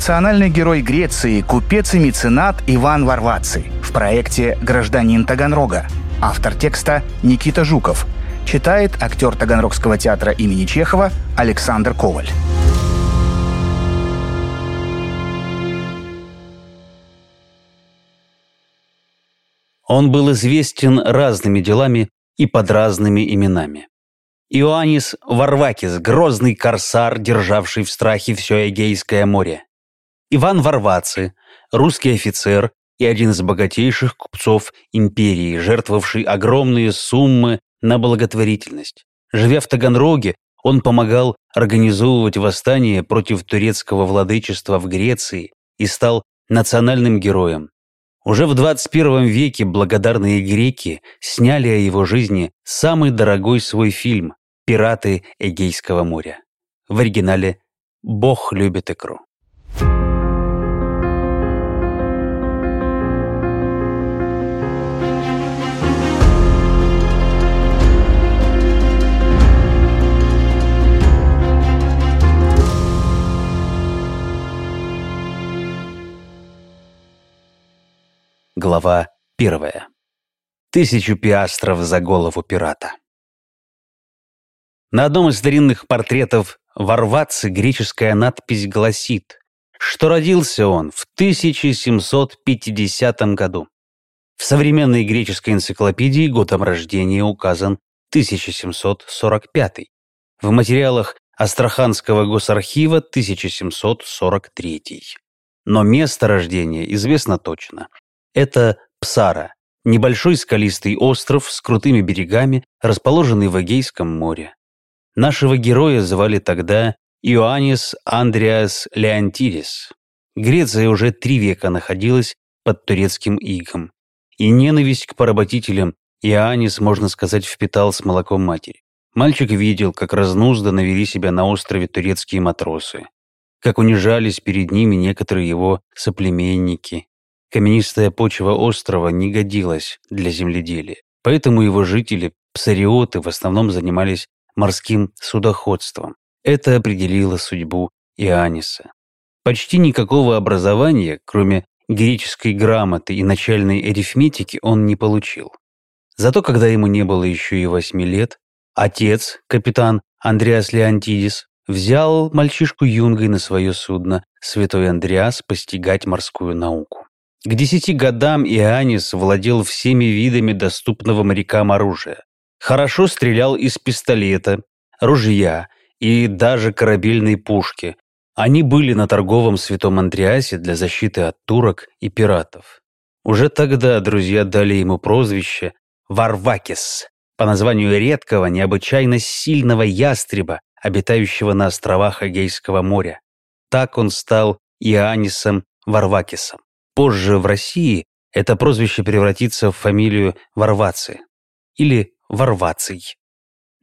Национальный герой Греции, купец и меценат Иван Варваций в проекте «Гражданин Таганрога». Автор текста Никита Жуков. Читает актер Таганрогского театра имени Чехова Александр Коваль. Он был известен разными делами и под разными именами. Иоаннис Варвакис, грозный корсар, державший в страхе все Эгейское море. Иван Варваци, русский офицер и один из богатейших купцов империи, жертвовавший огромные суммы на благотворительность. Живя в Таганроге, он помогал организовывать восстание против турецкого владычества в Греции и стал национальным героем. Уже в 21 веке благодарные греки сняли о его жизни самый дорогой свой фильм «Пираты Эгейского моря». В оригинале «Бог любит икру». Глава первая. Тысячу пиастров за голову пирата. На одном из старинных портретов Варватцы греческая надпись гласит, что родился он в 1750 году. В современной греческой энциклопедии годом рождения указан 1745. В материалах Астраханского госархива 1743. Но место рождения известно точно – это Псара, небольшой скалистый остров с крутыми берегами, расположенный в Эгейском море. Нашего героя звали тогда Иоаннис Андреас Леонтидис. Греция уже три века находилась под турецким игом. И ненависть к поработителям Иоаннис, можно сказать, впитал с молоком матери. Мальчик видел, как разнузданно вели себя на острове турецкие матросы, как унижались перед ними некоторые его соплеменники, Каменистая почва острова не годилась для земледелия, поэтому его жители, псариоты, в основном занимались морским судоходством. Это определило судьбу Иоанниса. Почти никакого образования, кроме греческой грамоты и начальной арифметики, он не получил. Зато когда ему не было еще и восьми лет, отец, капитан Андреас Леонтидис, взял мальчишку юнгой на свое судно «Святой Андреас» постигать морскую науку. К десяти годам Иоаннис владел всеми видами доступного морякам оружия. Хорошо стрелял из пистолета, ружья и даже корабельной пушки. Они были на торговом Святом Андреасе для защиты от турок и пиратов. Уже тогда друзья дали ему прозвище Варвакис по названию редкого, необычайно сильного ястреба, обитающего на островах Эгейского моря. Так он стал Иоаннисом Варвакисом. Позже в России это прозвище превратится в фамилию Варваци или Варваций.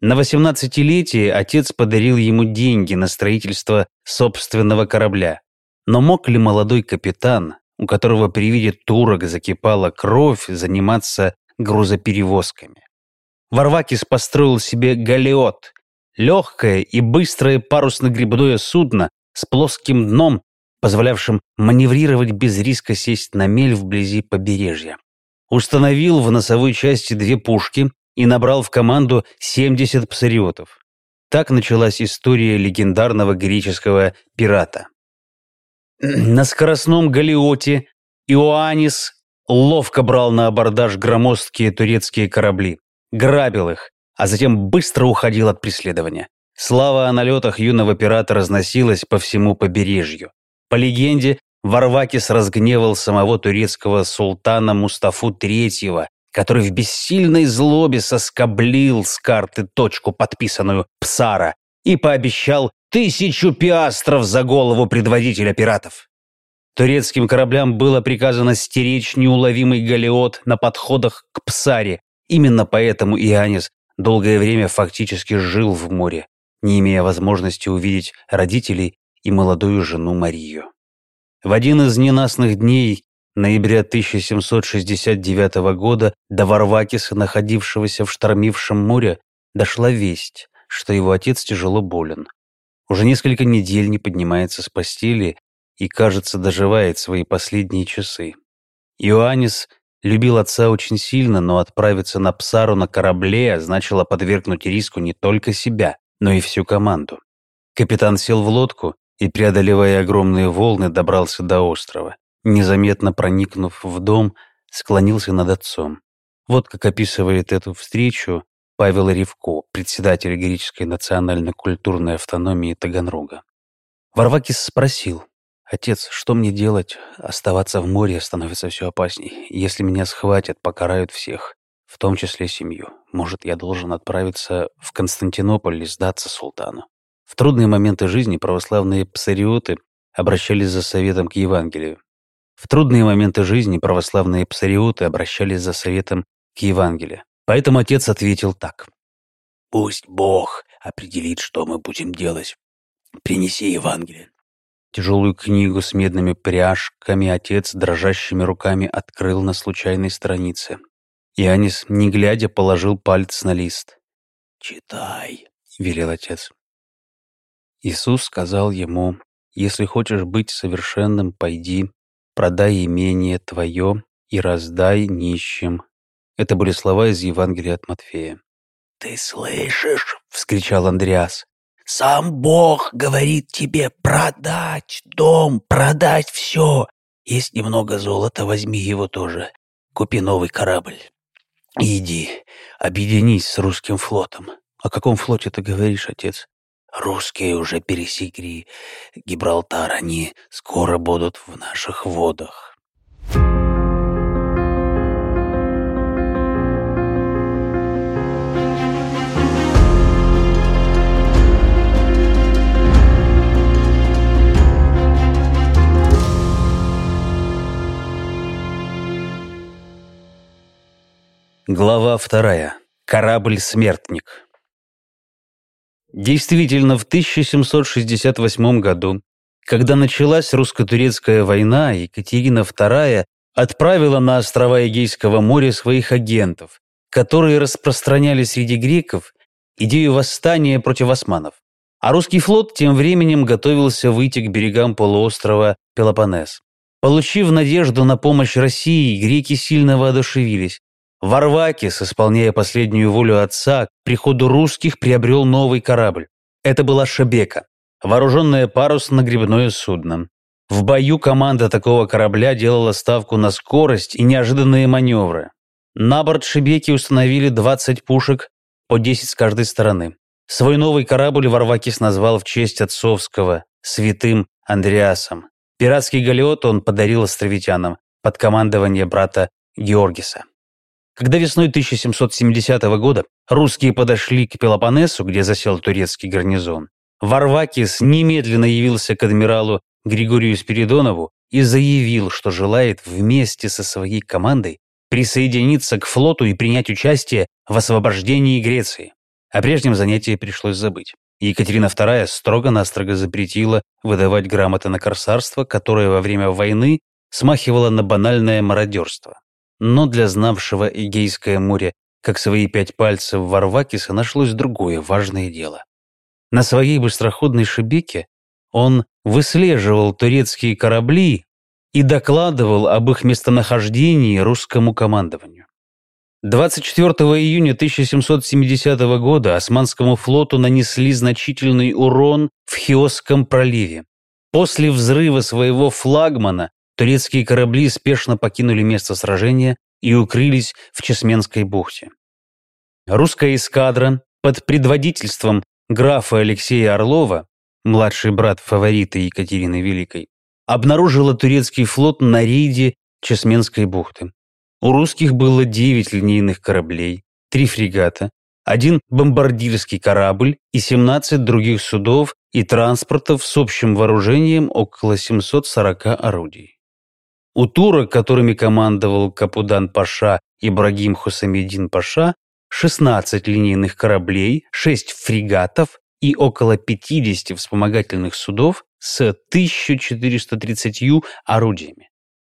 На 18-летие отец подарил ему деньги на строительство собственного корабля. Но мог ли молодой капитан, у которого при виде турок закипала кровь, заниматься грузоперевозками? Варвакис построил себе галеот, легкое и быстрое парусно-грибное судно с плоским дном позволявшим маневрировать без риска сесть на мель вблизи побережья. Установил в носовой части две пушки и набрал в команду 70 псариотов. Так началась история легендарного греческого пирата. На скоростном галиоте Иоаннис ловко брал на абордаж громоздкие турецкие корабли, грабил их, а затем быстро уходил от преследования. Слава о налетах юного пирата разносилась по всему побережью. По легенде, Варвакис разгневал самого турецкого султана Мустафу III, который в бессильной злобе соскоблил с карты точку, подписанную Псара, и пообещал тысячу пиастров за голову предводителя пиратов. Турецким кораблям было приказано стеречь неуловимый галеот на подходах к Псаре. Именно поэтому Иоаннис долгое время фактически жил в море, не имея возможности увидеть родителей и молодую жену Марию. В один из ненастных дней ноября 1769 года до Варвакиса, находившегося в штормившем море, дошла весть, что его отец тяжело болен. Уже несколько недель не поднимается с постели и, кажется, доживает свои последние часы. Иоаннис любил отца очень сильно, но отправиться на Псару на корабле значило подвергнуть риску не только себя, но и всю команду. Капитан сел в лодку и, преодолевая огромные волны, добрался до острова. Незаметно проникнув в дом, склонился над отцом. Вот как описывает эту встречу Павел Ревко, председатель греческой национально-культурной автономии Таганрога. Варвакис спросил, «Отец, что мне делать? Оставаться в море становится все опасней. Если меня схватят, покарают всех, в том числе семью. Может, я должен отправиться в Константинополь и сдаться султану?» В трудные моменты жизни православные псариоты обращались за советом к Евангелию. В трудные моменты жизни православные псариоты обращались за советом к Евангелию. Поэтому отец ответил так. «Пусть Бог определит, что мы будем делать. Принеси Евангелие». Тяжелую книгу с медными пряжками отец дрожащими руками открыл на случайной странице. Янис, не глядя, положил палец на лист. «Читай», — велел отец. Иисус сказал ему, «Если хочешь быть совершенным, пойди, продай имение твое и раздай нищим». Это были слова из Евангелия от Матфея. «Ты слышишь?» — вскричал Андреас. «Сам Бог говорит тебе продать дом, продать все. Есть немного золота, возьми его тоже. Купи новый корабль. Иди, объединись с русским флотом. О каком флоте ты говоришь, отец? Русские уже пересекли Гибралтар, они скоро будут в наших водах. Глава вторая. Корабль-смертник. Действительно, в 1768 году, когда началась русско-турецкая война, Екатерина II отправила на острова Эгейского моря своих агентов, которые распространяли среди греков идею восстания против османов. А русский флот тем временем готовился выйти к берегам полуострова Пелопоннес. Получив надежду на помощь России, греки сильно воодушевились. Варвакис, исполняя последнюю волю отца, к приходу русских приобрел новый корабль. Это была Шебека, вооруженное парусно-гребное судно. В бою команда такого корабля делала ставку на скорость и неожиданные маневры. На борт Шебеки установили 20 пушек, по 10 с каждой стороны. Свой новый корабль Варвакис назвал в честь отцовского, святым Андреасом. Пиратский галеот он подарил островитянам под командование брата Георгиса. Когда весной 1770 года русские подошли к Пелопоннесу, где засел турецкий гарнизон, Варвакис немедленно явился к адмиралу Григорию Спиридонову и заявил, что желает вместе со своей командой присоединиться к флоту и принять участие в освобождении Греции. О прежнем занятии пришлось забыть. Екатерина II строго-настрого запретила выдавать грамоты на корсарство, которое во время войны смахивало на банальное мародерство. Но для знавшего Эгейское море как свои пять пальцев Варвакиса нашлось другое важное дело. На своей быстроходной шибеке он выслеживал турецкие корабли и докладывал об их местонахождении русскому командованию. 24 июня 1770 года османскому флоту нанесли значительный урон в Хиосском проливе. После взрыва своего флагмана турецкие корабли спешно покинули место сражения и укрылись в Чесменской бухте. Русская эскадра под предводительством графа Алексея Орлова, младший брат фаворита Екатерины Великой, обнаружила турецкий флот на рейде Чесменской бухты. У русских было 9 линейных кораблей, 3 фрегата, один бомбардирский корабль и 17 других судов и транспортов с общим вооружением около 740 орудий. У турок, которыми командовал Капудан Паша Ибрагим Хусамедин Паша, 16 линейных кораблей, 6 фрегатов и около 50 вспомогательных судов с 1430 орудиями.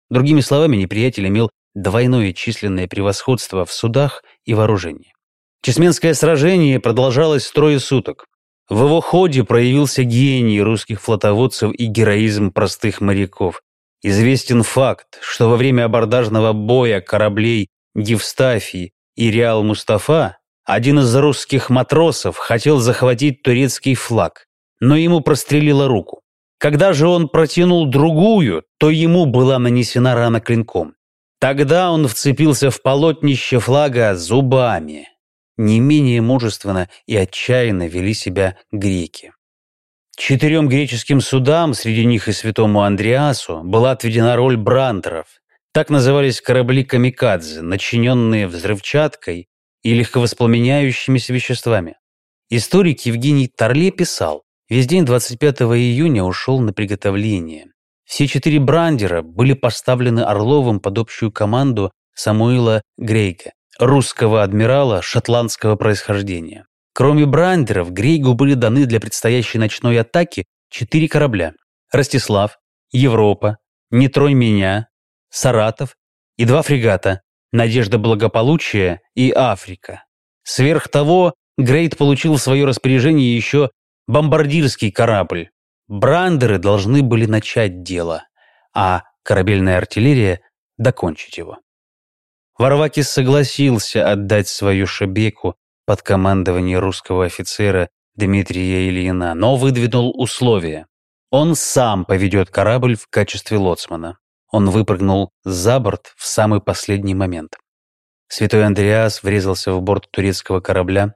Другими словами, неприятель имел двойное численное превосходство в судах и вооружении. Чесменское сражение продолжалось трое суток. В его ходе проявился гений русских флотоводцев и героизм простых моряков. Известен факт, что во время абордажного боя кораблей Евстафий и Реал Мустафа один из русских матросов хотел захватить турецкий флаг, но ему прострелило руку. Когда же он протянул другую, то ему была нанесена рана клинком. Тогда он вцепился в полотнище флага зубами. Не менее мужественно и отчаянно вели себя греки. Четырем греческим судам, среди них и святому Андреасу, была отведена роль брандеров. Так назывались корабли камикадзе, начиненные взрывчаткой и легковоспламеняющимися веществами. Историк Евгений Торле писал, весь день 25 июня ушел на приготовление. Все четыре брандера были поставлены Орловым под общую команду Самуила Грейга, русского адмирала шотландского происхождения. Кроме брандеров, Грейгу были даны для предстоящей ночной атаки четыре корабля – Ростислав, Европа, Не тронь меня, Саратов и два фрегата Надежда благополучия и Африка. Сверх того, Грейт получил в свое распоряжение еще бомбардирский корабль. Брандеры должны были начать дело, а корабельная артиллерия – докончить его. Варвакис согласился отдать свою шебеку под командование русского офицера Дмитрия Ильина, но выдвинул условия. Он сам поведет корабль в качестве лоцмана. Он выпрыгнул за борт в самый последний момент. Святой Андреас врезался в борт турецкого корабля.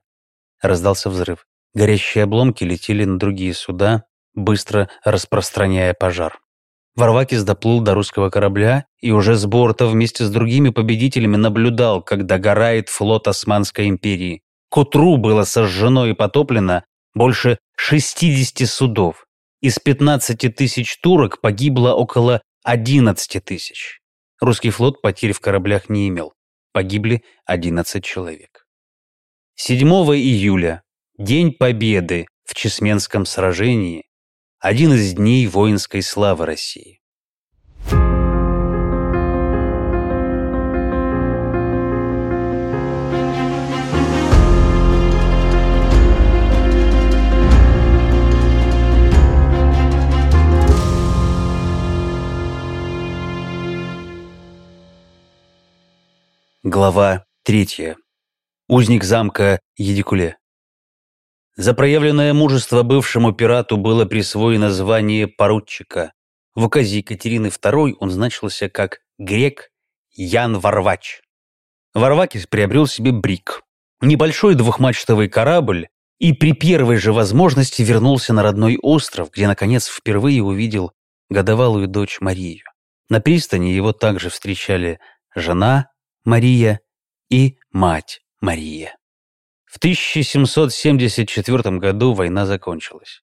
Раздался взрыв. Горящие обломки летели на другие суда, быстро распространяя пожар. Варвакис доплыл до русского корабля и уже с борта вместе с другими победителями наблюдал, как догорает флот Османской империи. К утру было сожжено и потоплено больше 60 судов. Из 15 тысяч турок погибло около 11 тысяч. Русский флот потерь в кораблях не имел. Погибли 11 человек. 7 июля, День Победы в Чесменском сражении, один из дней воинской славы России. Глава третья. Узник замка Едикуле. За проявленное мужество бывшему пирату было присвоено звание поручика. В указе Екатерины II он значился как грек Ян Варвач. Варвакис приобрел себе брик, небольшой двухмачтовый корабль, и при первой же возможности вернулся на родной остров, где, наконец, впервые увидел годовалую дочь Марию. На пристани его также встречали жена, Мария и мать Мария. В 1774 году война закончилась.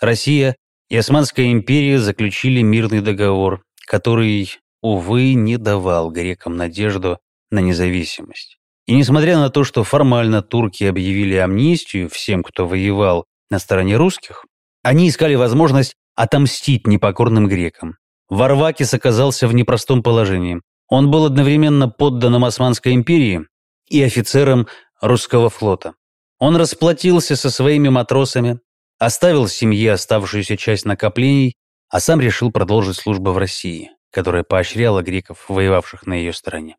Россия и Османская империя заключили мирный договор, который, увы, не давал грекам надежду на независимость. И несмотря на то, что формально турки объявили амнистию всем, кто воевал на стороне русских, они искали возможность отомстить непокорным грекам. Варвакис оказался в непростом положении. Он был одновременно подданным Османской империи и офицером русского флота. Он расплатился со своими матросами, оставил семье оставшуюся часть накоплений, а сам решил продолжить службу в России, которая поощряла греков, воевавших на ее стороне.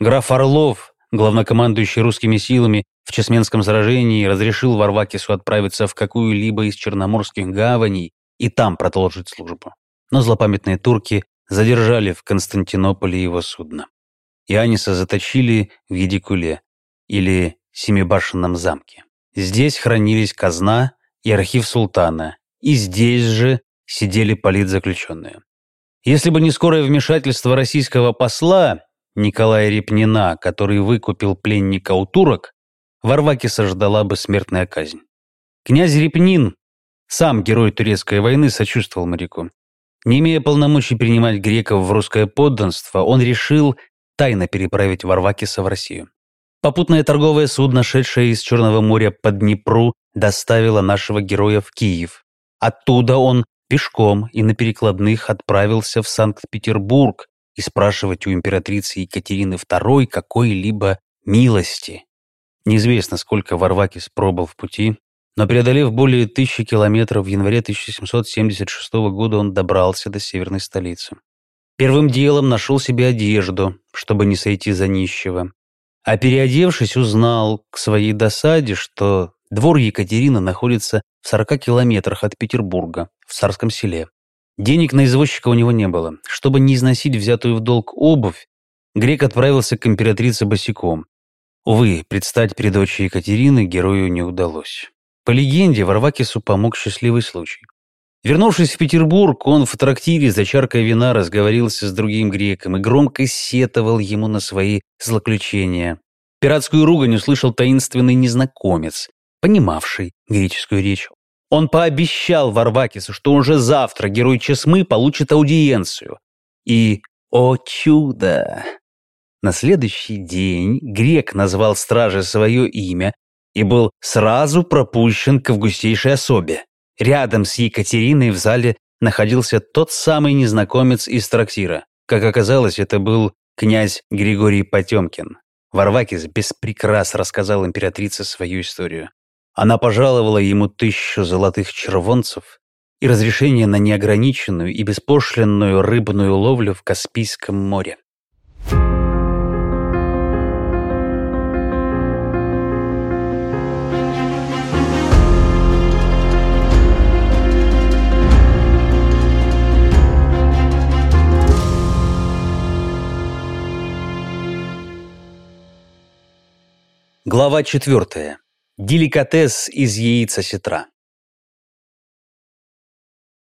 Граф Орлов, главнокомандующий русскими силами в Чесменском сражении, разрешил Варвакису отправиться в какую-либо из черноморских гаваней и там продолжить службу. Но злопамятные турки задержали в Константинополе его судно. Иоанниса заточили в Едикуле, или Семибашенном замке. Здесь хранились казна и архив султана, и здесь же сидели политзаключенные. Если бы не скорое вмешательство российского посла Николая Репнина, который выкупил пленника у турок, Варвакиса ждала бы смертная казнь. Князь Репнин, сам герой турецкой войны, сочувствовал моряку. Не имея полномочий принимать греков в русское подданство, он решил тайно переправить Варвакиса в Россию. Попутное торговое судно, шедшее из Черного моря по Днепру, доставило нашего героя в Киев. Оттуда он пешком и на перекладных отправился в Санкт-Петербург и спрашивать у императрицы Екатерины II какой-либо милости. Неизвестно, сколько Варвакис пробыл в пути, Но преодолев более тысячи километров, в январе 1776 года он добрался до северной столицы. Первым делом нашел себе одежду, чтобы не сойти за нищего. А переодевшись, узнал к своей досаде, что двор Екатерины находится в 40 километрах от Петербурга, в Царском селе. Денег на извозчика у него не было. Чтобы не износить взятую в долг обувь, грек отправился к императрице босиком. Увы, предстать перед дочерью Екатерины герою не удалось. По легенде, Варвакису помог счастливый случай. Вернувшись в Петербург, он в трактире за чаркой вина разговорился с другим греком и громко сетовал ему на свои злоключения. Пиратскую ругань услышал таинственный незнакомец, понимавший греческую речь. Он пообещал Варвакису, что уже завтра герой Чесмы получит аудиенцию. И, о чудо! На следующий день грек назвал страже свое имя и был сразу пропущен к августейшей особе. Рядом с Екатериной в зале находился тот самый незнакомец из трактира. Как оказалось, это был князь Григорий Потемкин. Варвакис без прикрас рассказал императрице свою историю. Она пожаловала ему тысячу золотых червонцев и разрешение на неограниченную и беспошлинную рыбную ловлю в Каспийском море. Глава четвертая. Деликатес из яица сетра.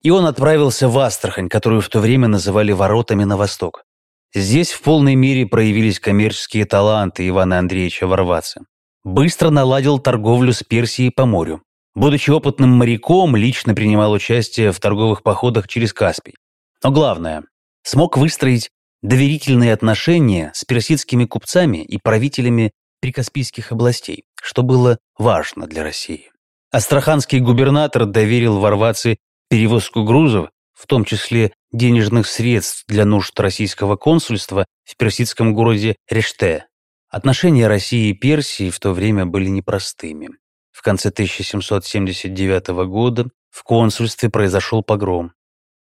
И он отправился в Астрахань, которую в то время называли воротами на восток. Здесь в полной мере проявились коммерческие таланты Ивана Андреевича Варваца. Быстро наладил торговлю с Персией по морю. Будучи опытным моряком, лично принимал участие в торговых походах через Каспий. Но главное, смог выстроить доверительные отношения с персидскими купцами и правителями прикаспийских областей, что было важно для России. Астраханский губернатор доверил Варваце перевозку грузов, в том числе денежных средств для нужд российского консульства в персидском городе Реште. Отношения России и Персии в то время были непростыми. В конце 1779 года в консульстве произошел погром.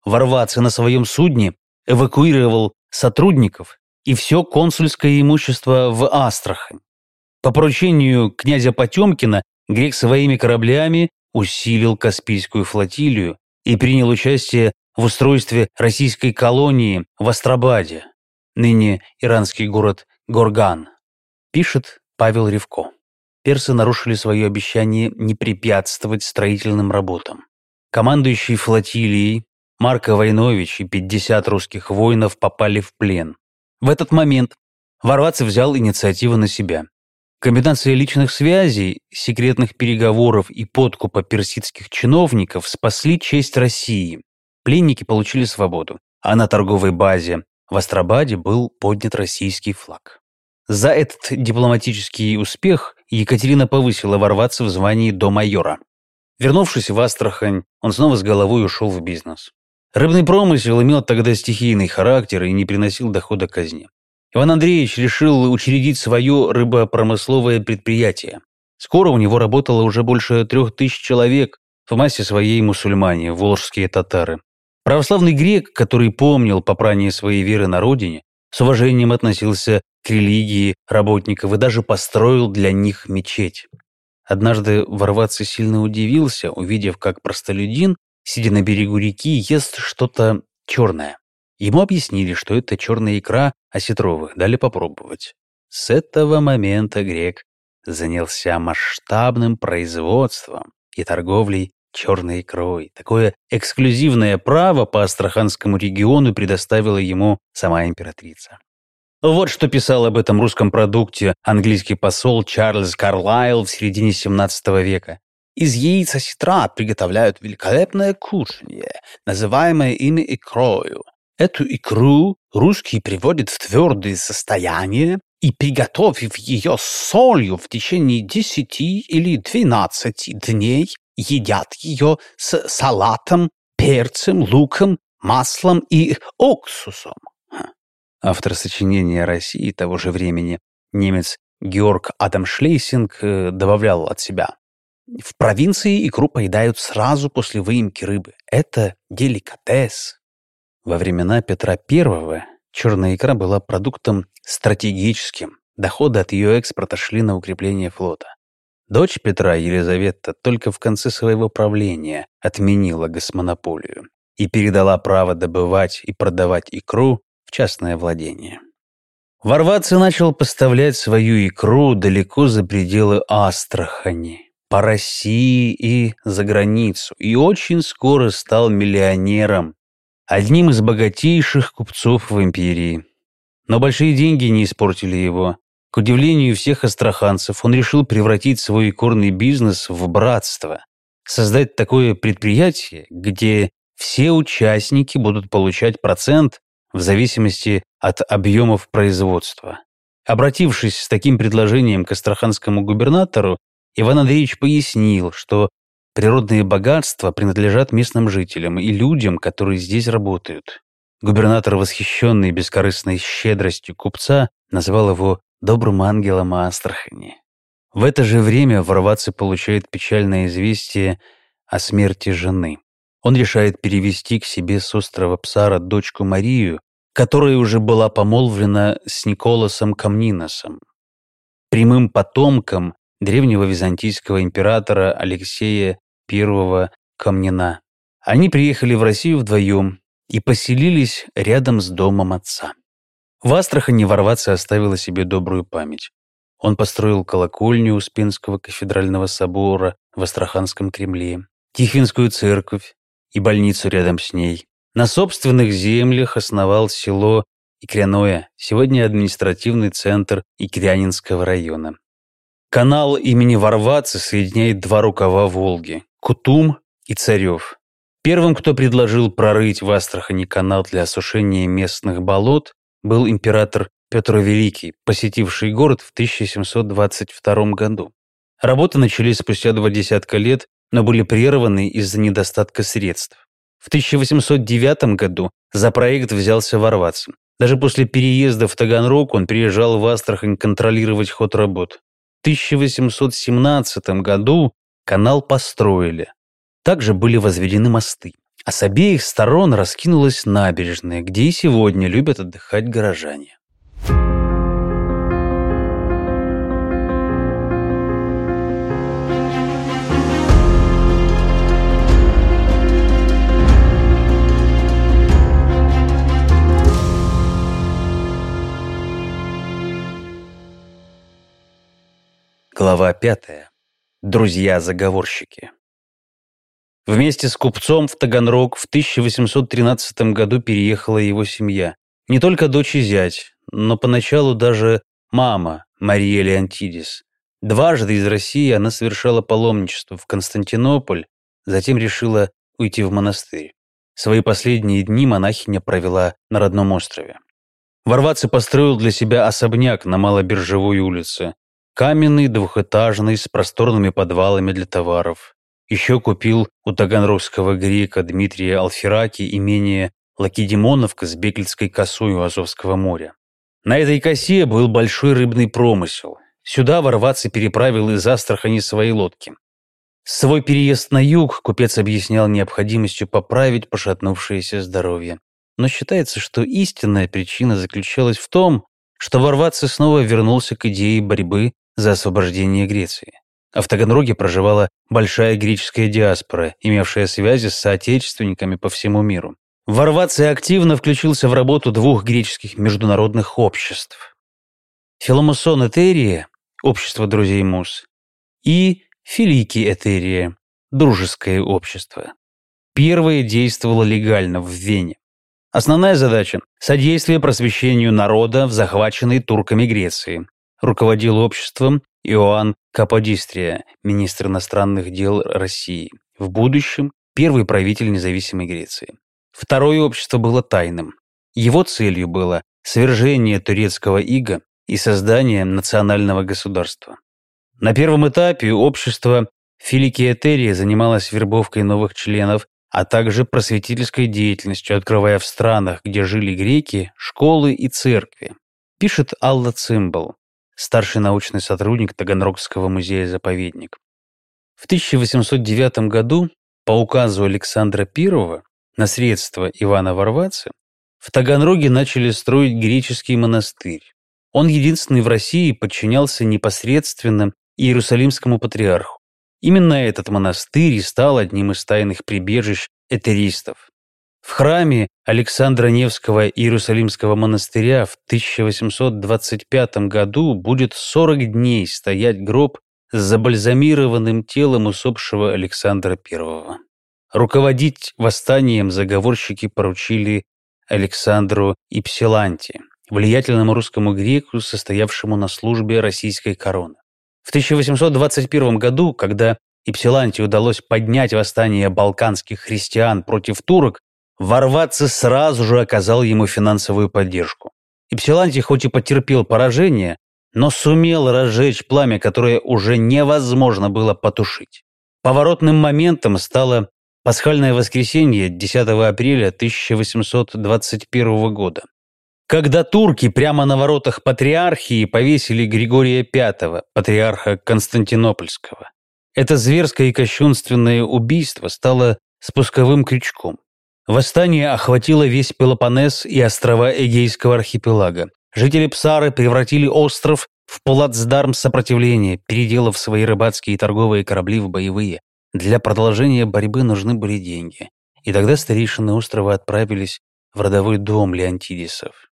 Варваце на своем судне эвакуировал сотрудников и все консульское имущество в Астрахань. По поручению князя Потемкина грек своими кораблями усилил Каспийскую флотилию и принял участие в устройстве российской колонии в Астрабаде, ныне иранский город Горган, пишет Павел Ревко. Персы нарушили свое обещание не препятствовать строительным работам. Командующий флотилией Марко Войнович и 50 русских воинов попали в плен. В этот момент Варвац взял инициативу на себя. Комбинация личных связей, секретных переговоров и подкупа персидских чиновников спасли честь России. Пленники получили свободу, а на торговой базе в Астрабаде был поднят российский флаг. За этот дипломатический успех Екатерина повысила ворваться в звании до майора. Вернувшись в Астрахань, он снова с головой ушел в бизнес. Рыбный промысел имел тогда стихийный характер и не приносил дохода казне. Иван Андреевич решил учредить свое рыбопромысловое предприятие. Скоро у него работало уже больше трех тысяч человек, в массе своей мусульмане, волжские татары. Православный грек, который помнил попрание своей веры на родине, с уважением относился к религии работников и даже построил для них мечеть. Однажды ворваться сильно удивился, увидев, как простолюдин, сидя на берегу реки, ест что-то черное. Ему объяснили, что это черная икра осетровых, дали попробовать. С этого момента грек занялся масштабным производством и торговлей черной икрой. Такое эксклюзивное право по Астраханскому региону предоставила ему сама императрица. Вот что писал об этом русском продукте английский посол Чарльз Карлайл в середине 17 века. Из яиц осетра приготовляют великолепное кушанье, называемое ими икрою. Эту икру русские приводят в твердое состояние и, приготовив ее солью в течение десяти или двенадцати дней, едят ее с салатом, перцем, луком, маслом и уксусом. Автор сочинения России того же времени, немец Георг Адам Шлейсинг, э, добавлял от себя. в провинции икру поедают сразу после выемки рыбы. Это деликатес. Во времена Петра I черная икра была продуктом стратегическим. Доходы от ее экспорта шли на укрепление флота. Дочь Петра, Елизавета, только в конце своего правления отменила госмонополию и передала право добывать и продавать икру в частное владение. Ворваться начал поставлять свою икру далеко за пределы Астрахани, по России и за границу, и очень скоро стал миллионером, одним из богатейших купцов в империи. Но большие деньги не испортили его. К удивлению всех астраханцев, он решил превратить свой икорный бизнес в братство, создать такое предприятие, где все участники будут получать процент в зависимости от объемов производства. Обратившись с таким предложением к астраханскому губернатору, Иван Андреевич пояснил, что природные богатства принадлежат местным жителям и людям, которые здесь работают. Губернатор, восхищенный бескорыстной щедростью купца, назвал его добрым ангелом Астрахани. В это же время Ворваться получает печальное известие о смерти жены. Он решает перевести к себе с острова Псара дочку Марию, которая уже была помолвлена с Николасом Камниносом, прямым потомком древнего византийского императора Алексея I Камнина. Они приехали в Россию вдвоем и поселились рядом с домом отца. В Астрахани ворваться оставила себе добрую память. Он построил колокольню Успенского кафедрального собора в Астраханском Кремле, Тихвинскую церковь и больницу рядом с ней. На собственных землях основал село Икряное, сегодня административный центр Икрянинского района. Канал имени Варвацы соединяет два рукава Волги – Кутум и Царев. Первым, кто предложил прорыть в Астрахани канал для осушения местных болот, был император Петр Великий, посетивший город в 1722 году. Работы начались спустя два десятка лет, но были прерваны из-за недостатка средств. В 1809 году за проект взялся ворваться. Даже после переезда в Таганрог он приезжал в Астрахань контролировать ход работ. В 1817 году канал построили. Также были возведены мосты а с обеих сторон раскинулась набережная, где и сегодня любят отдыхать горожане. Глава пятая. Друзья-заговорщики. Вместе с купцом в Таганрог в 1813 году переехала его семья. Не только дочь и зять, но поначалу даже мама Мария Леонтидис. Дважды из России она совершала паломничество в Константинополь, затем решила уйти в монастырь. Свои последние дни монахиня провела на родном острове. Ворваться построил для себя особняк на Малобиржевой улице. Каменный, двухэтажный, с просторными подвалами для товаров. Еще купил у таганрогского грека Дмитрия Алфераки имение Лакедемоновка с Бекельской косой у Азовского моря. На этой косе был большой рыбный промысел. Сюда ворваться переправил из Астрахани свои лодки. Свой переезд на юг купец объяснял необходимостью поправить пошатнувшееся здоровье. Но считается, что истинная причина заключалась в том, что Ворваться снова вернулся к идее борьбы за освобождение Греции а в Таганроге проживала большая греческая диаспора, имевшая связи с соотечественниками по всему миру. Варваций активно включился в работу двух греческих международных обществ. Филомусон Этерия, общество друзей Мус, и Филики Этерия, дружеское общество. Первое действовало легально в Вене. Основная задача – содействие просвещению народа в захваченной турками Греции. Руководил обществом Иоанн Каподистрия, министр иностранных дел России, в будущем первый правитель независимой Греции. Второе общество было тайным. Его целью было свержение турецкого ига и создание национального государства. На первом этапе общество Филикиэтерия занималось вербовкой новых членов, а также просветительской деятельностью, открывая в странах, где жили греки, школы и церкви. Пишет Алла Цимбал старший научный сотрудник Таганрогского музея-заповедник. В 1809 году по указу Александра I на средства Ивана Варвацы в Таганроге начали строить греческий монастырь. Он единственный в России подчинялся непосредственно Иерусалимскому патриарху. Именно этот монастырь и стал одним из тайных прибежищ этеристов. В храме Александра Невского Иерусалимского монастыря в 1825 году будет 40 дней стоять гроб с забальзамированным телом усопшего Александра I. Руководить восстанием заговорщики поручили Александру Ипсиланти, влиятельному русскому греку, состоявшему на службе российской короны. В 1821 году, когда Ипсиланти удалось поднять восстание балканских христиан против турок, ворваться сразу же оказал ему финансовую поддержку. Ипсиланти хоть и потерпел поражение, но сумел разжечь пламя, которое уже невозможно было потушить. Поворотным моментом стало Пасхальное воскресенье 10 апреля 1821 года. Когда турки прямо на воротах патриархии повесили Григория V, патриарха Константинопольского. Это зверское и кощунственное убийство стало спусковым крючком. Восстание охватило весь Пелопоннес и острова Эгейского архипелага. Жители Псары превратили остров в плацдарм сопротивления, переделав свои рыбацкие и торговые корабли в боевые. Для продолжения борьбы нужны были деньги. И тогда старейшины острова отправились в родовой дом Леонтидисов.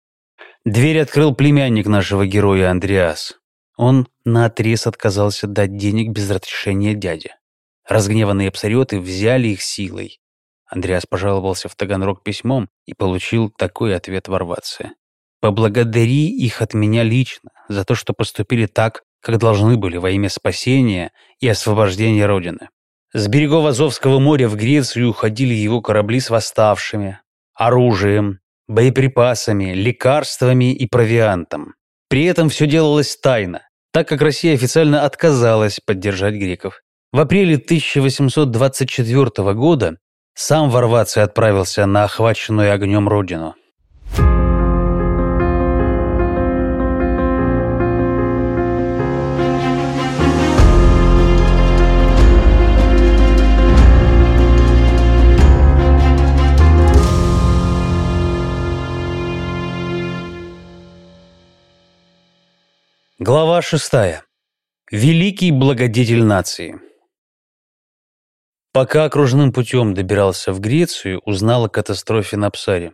Дверь открыл племянник нашего героя Андреас. Он наотрез отказался дать денег без разрешения дяди. Разгневанные абсориоты взяли их силой. Андреас пожаловался в Таганрог письмом и получил такой ответ ворваться. «Поблагодари их от меня лично за то, что поступили так, как должны были во имя спасения и освобождения Родины. С берегов Азовского моря в Грецию уходили его корабли с восставшими, оружием, боеприпасами, лекарствами и провиантом. При этом все делалось тайно, так как Россия официально отказалась поддержать греков. В апреле 1824 года сам Варваций отправился на охваченную огнем родину. Глава шестая. Великий благодетель нации. Пока окружным путем добирался в Грецию, узнал о катастрофе на Псаре.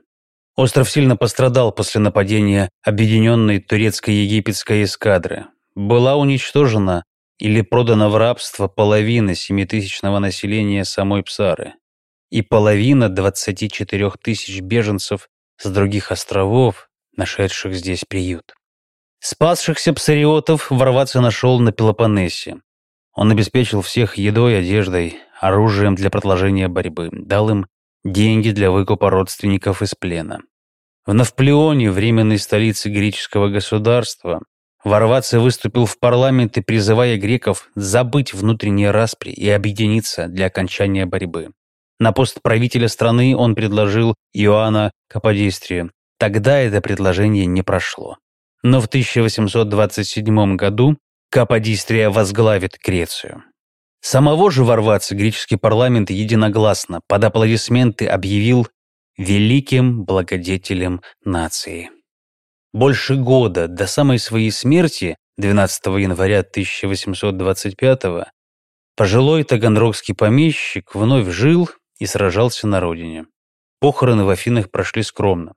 Остров сильно пострадал после нападения объединенной турецко-египетской эскадры. Была уничтожена или продана в рабство половина семитысячного населения самой Псары и половина 24 тысяч беженцев с других островов, нашедших здесь приют. Спасшихся псариотов ворваться нашел на Пелопоннесе. Он обеспечил всех едой, одеждой, оружием для продолжения борьбы, дал им деньги для выкупа родственников из плена. В Навплеоне, временной столице греческого государства, Варваца выступил в парламент призывая греков забыть внутренние распри и объединиться для окончания борьбы. На пост правителя страны он предложил Иоанна Каподистрию. Тогда это предложение не прошло но в 1827 году Каподистрия возглавит Грецию. Самого же ворваться греческий парламент единогласно под аплодисменты объявил великим благодетелем нации. Больше года до самой своей смерти, 12 января 1825 пожилой таганрогский помещик вновь жил и сражался на родине. Похороны в Афинах прошли скромно.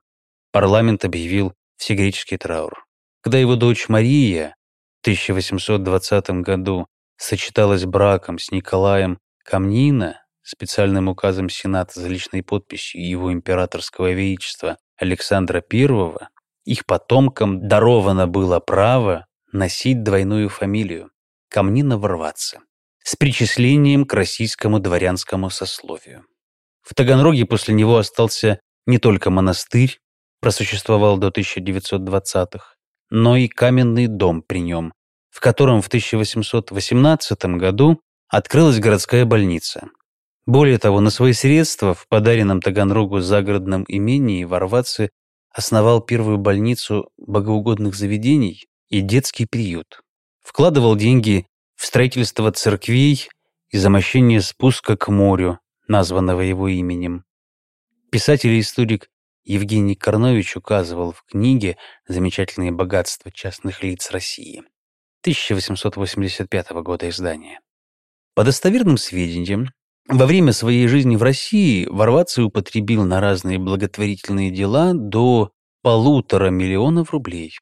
Парламент объявил всегреческий траур. Когда его дочь Мария в 1820 году сочеталась браком с Николаем Камнина, специальным указом Сената за личной подписью его императорского величества Александра I, их потомкам даровано было право носить двойную фамилию Камнина ворваться с причислением к российскому дворянскому сословию. В Таганроге после него остался не только монастырь, просуществовал до 1920-х, но и каменный дом при нем, в котором в 1818 году открылась городская больница. Более того, на свои средства в подаренном Таганрогу загородном имении Варвацы основал первую больницу богоугодных заведений и детский приют. Вкладывал деньги в строительство церквей и замощение спуска к морю, названного его именем. Писатель и историк Евгений Корнович указывал в книге «Замечательные богатства частных лиц России» 1885 года издания. По достоверным сведениям, во время своей жизни в России Варваций употребил на разные благотворительные дела до полутора миллионов рублей.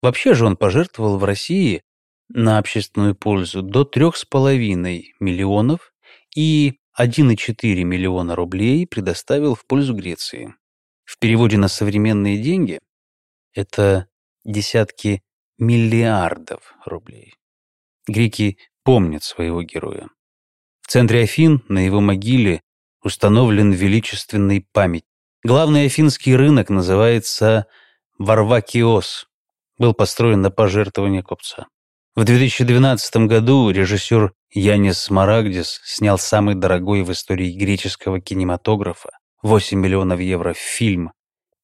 Вообще же он пожертвовал в России на общественную пользу до трех с половиной миллионов и 1,4 миллиона рублей предоставил в пользу Греции. В переводе на современные деньги это десятки миллиардов рублей. Греки помнят своего героя. В центре Афин, на его могиле, установлен величественный память. Главный афинский рынок называется Варвакиос. Был построен на пожертвование купца. В 2012 году режиссер Янис Смарагдис снял самый дорогой в истории греческого кинематографа 8 миллионов евро фильм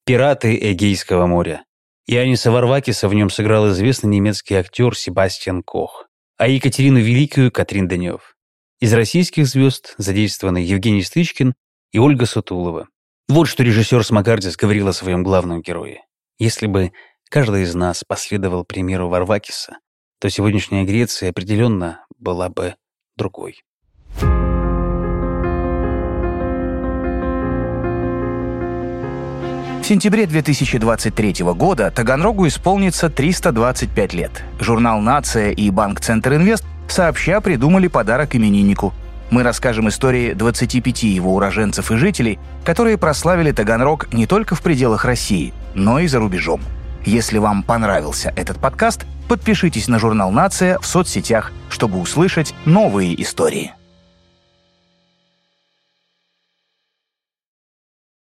«Пираты Эгейского моря». Яниса Варвакиса в нем сыграл известный немецкий актер Себастьян Кох, а Екатерину Великую – Катрин Данев. Из российских звезд задействованы Евгений Стычкин и Ольга Сутулова. Вот что режиссер Смагардис говорил о своем главном герое. Если бы каждый из нас последовал примеру Варвакиса, то сегодняшняя Греция определенно была бы другой. В сентябре 2023 года Таганрогу исполнится 325 лет. Журнал «Нация» и Банк Центр Инвест сообща придумали подарок имениннику. Мы расскажем истории 25 его уроженцев и жителей, которые прославили Таганрог не только в пределах России, но и за рубежом. Если вам понравился этот подкаст, подпишитесь на журнал «Нация» в соцсетях, чтобы услышать новые истории.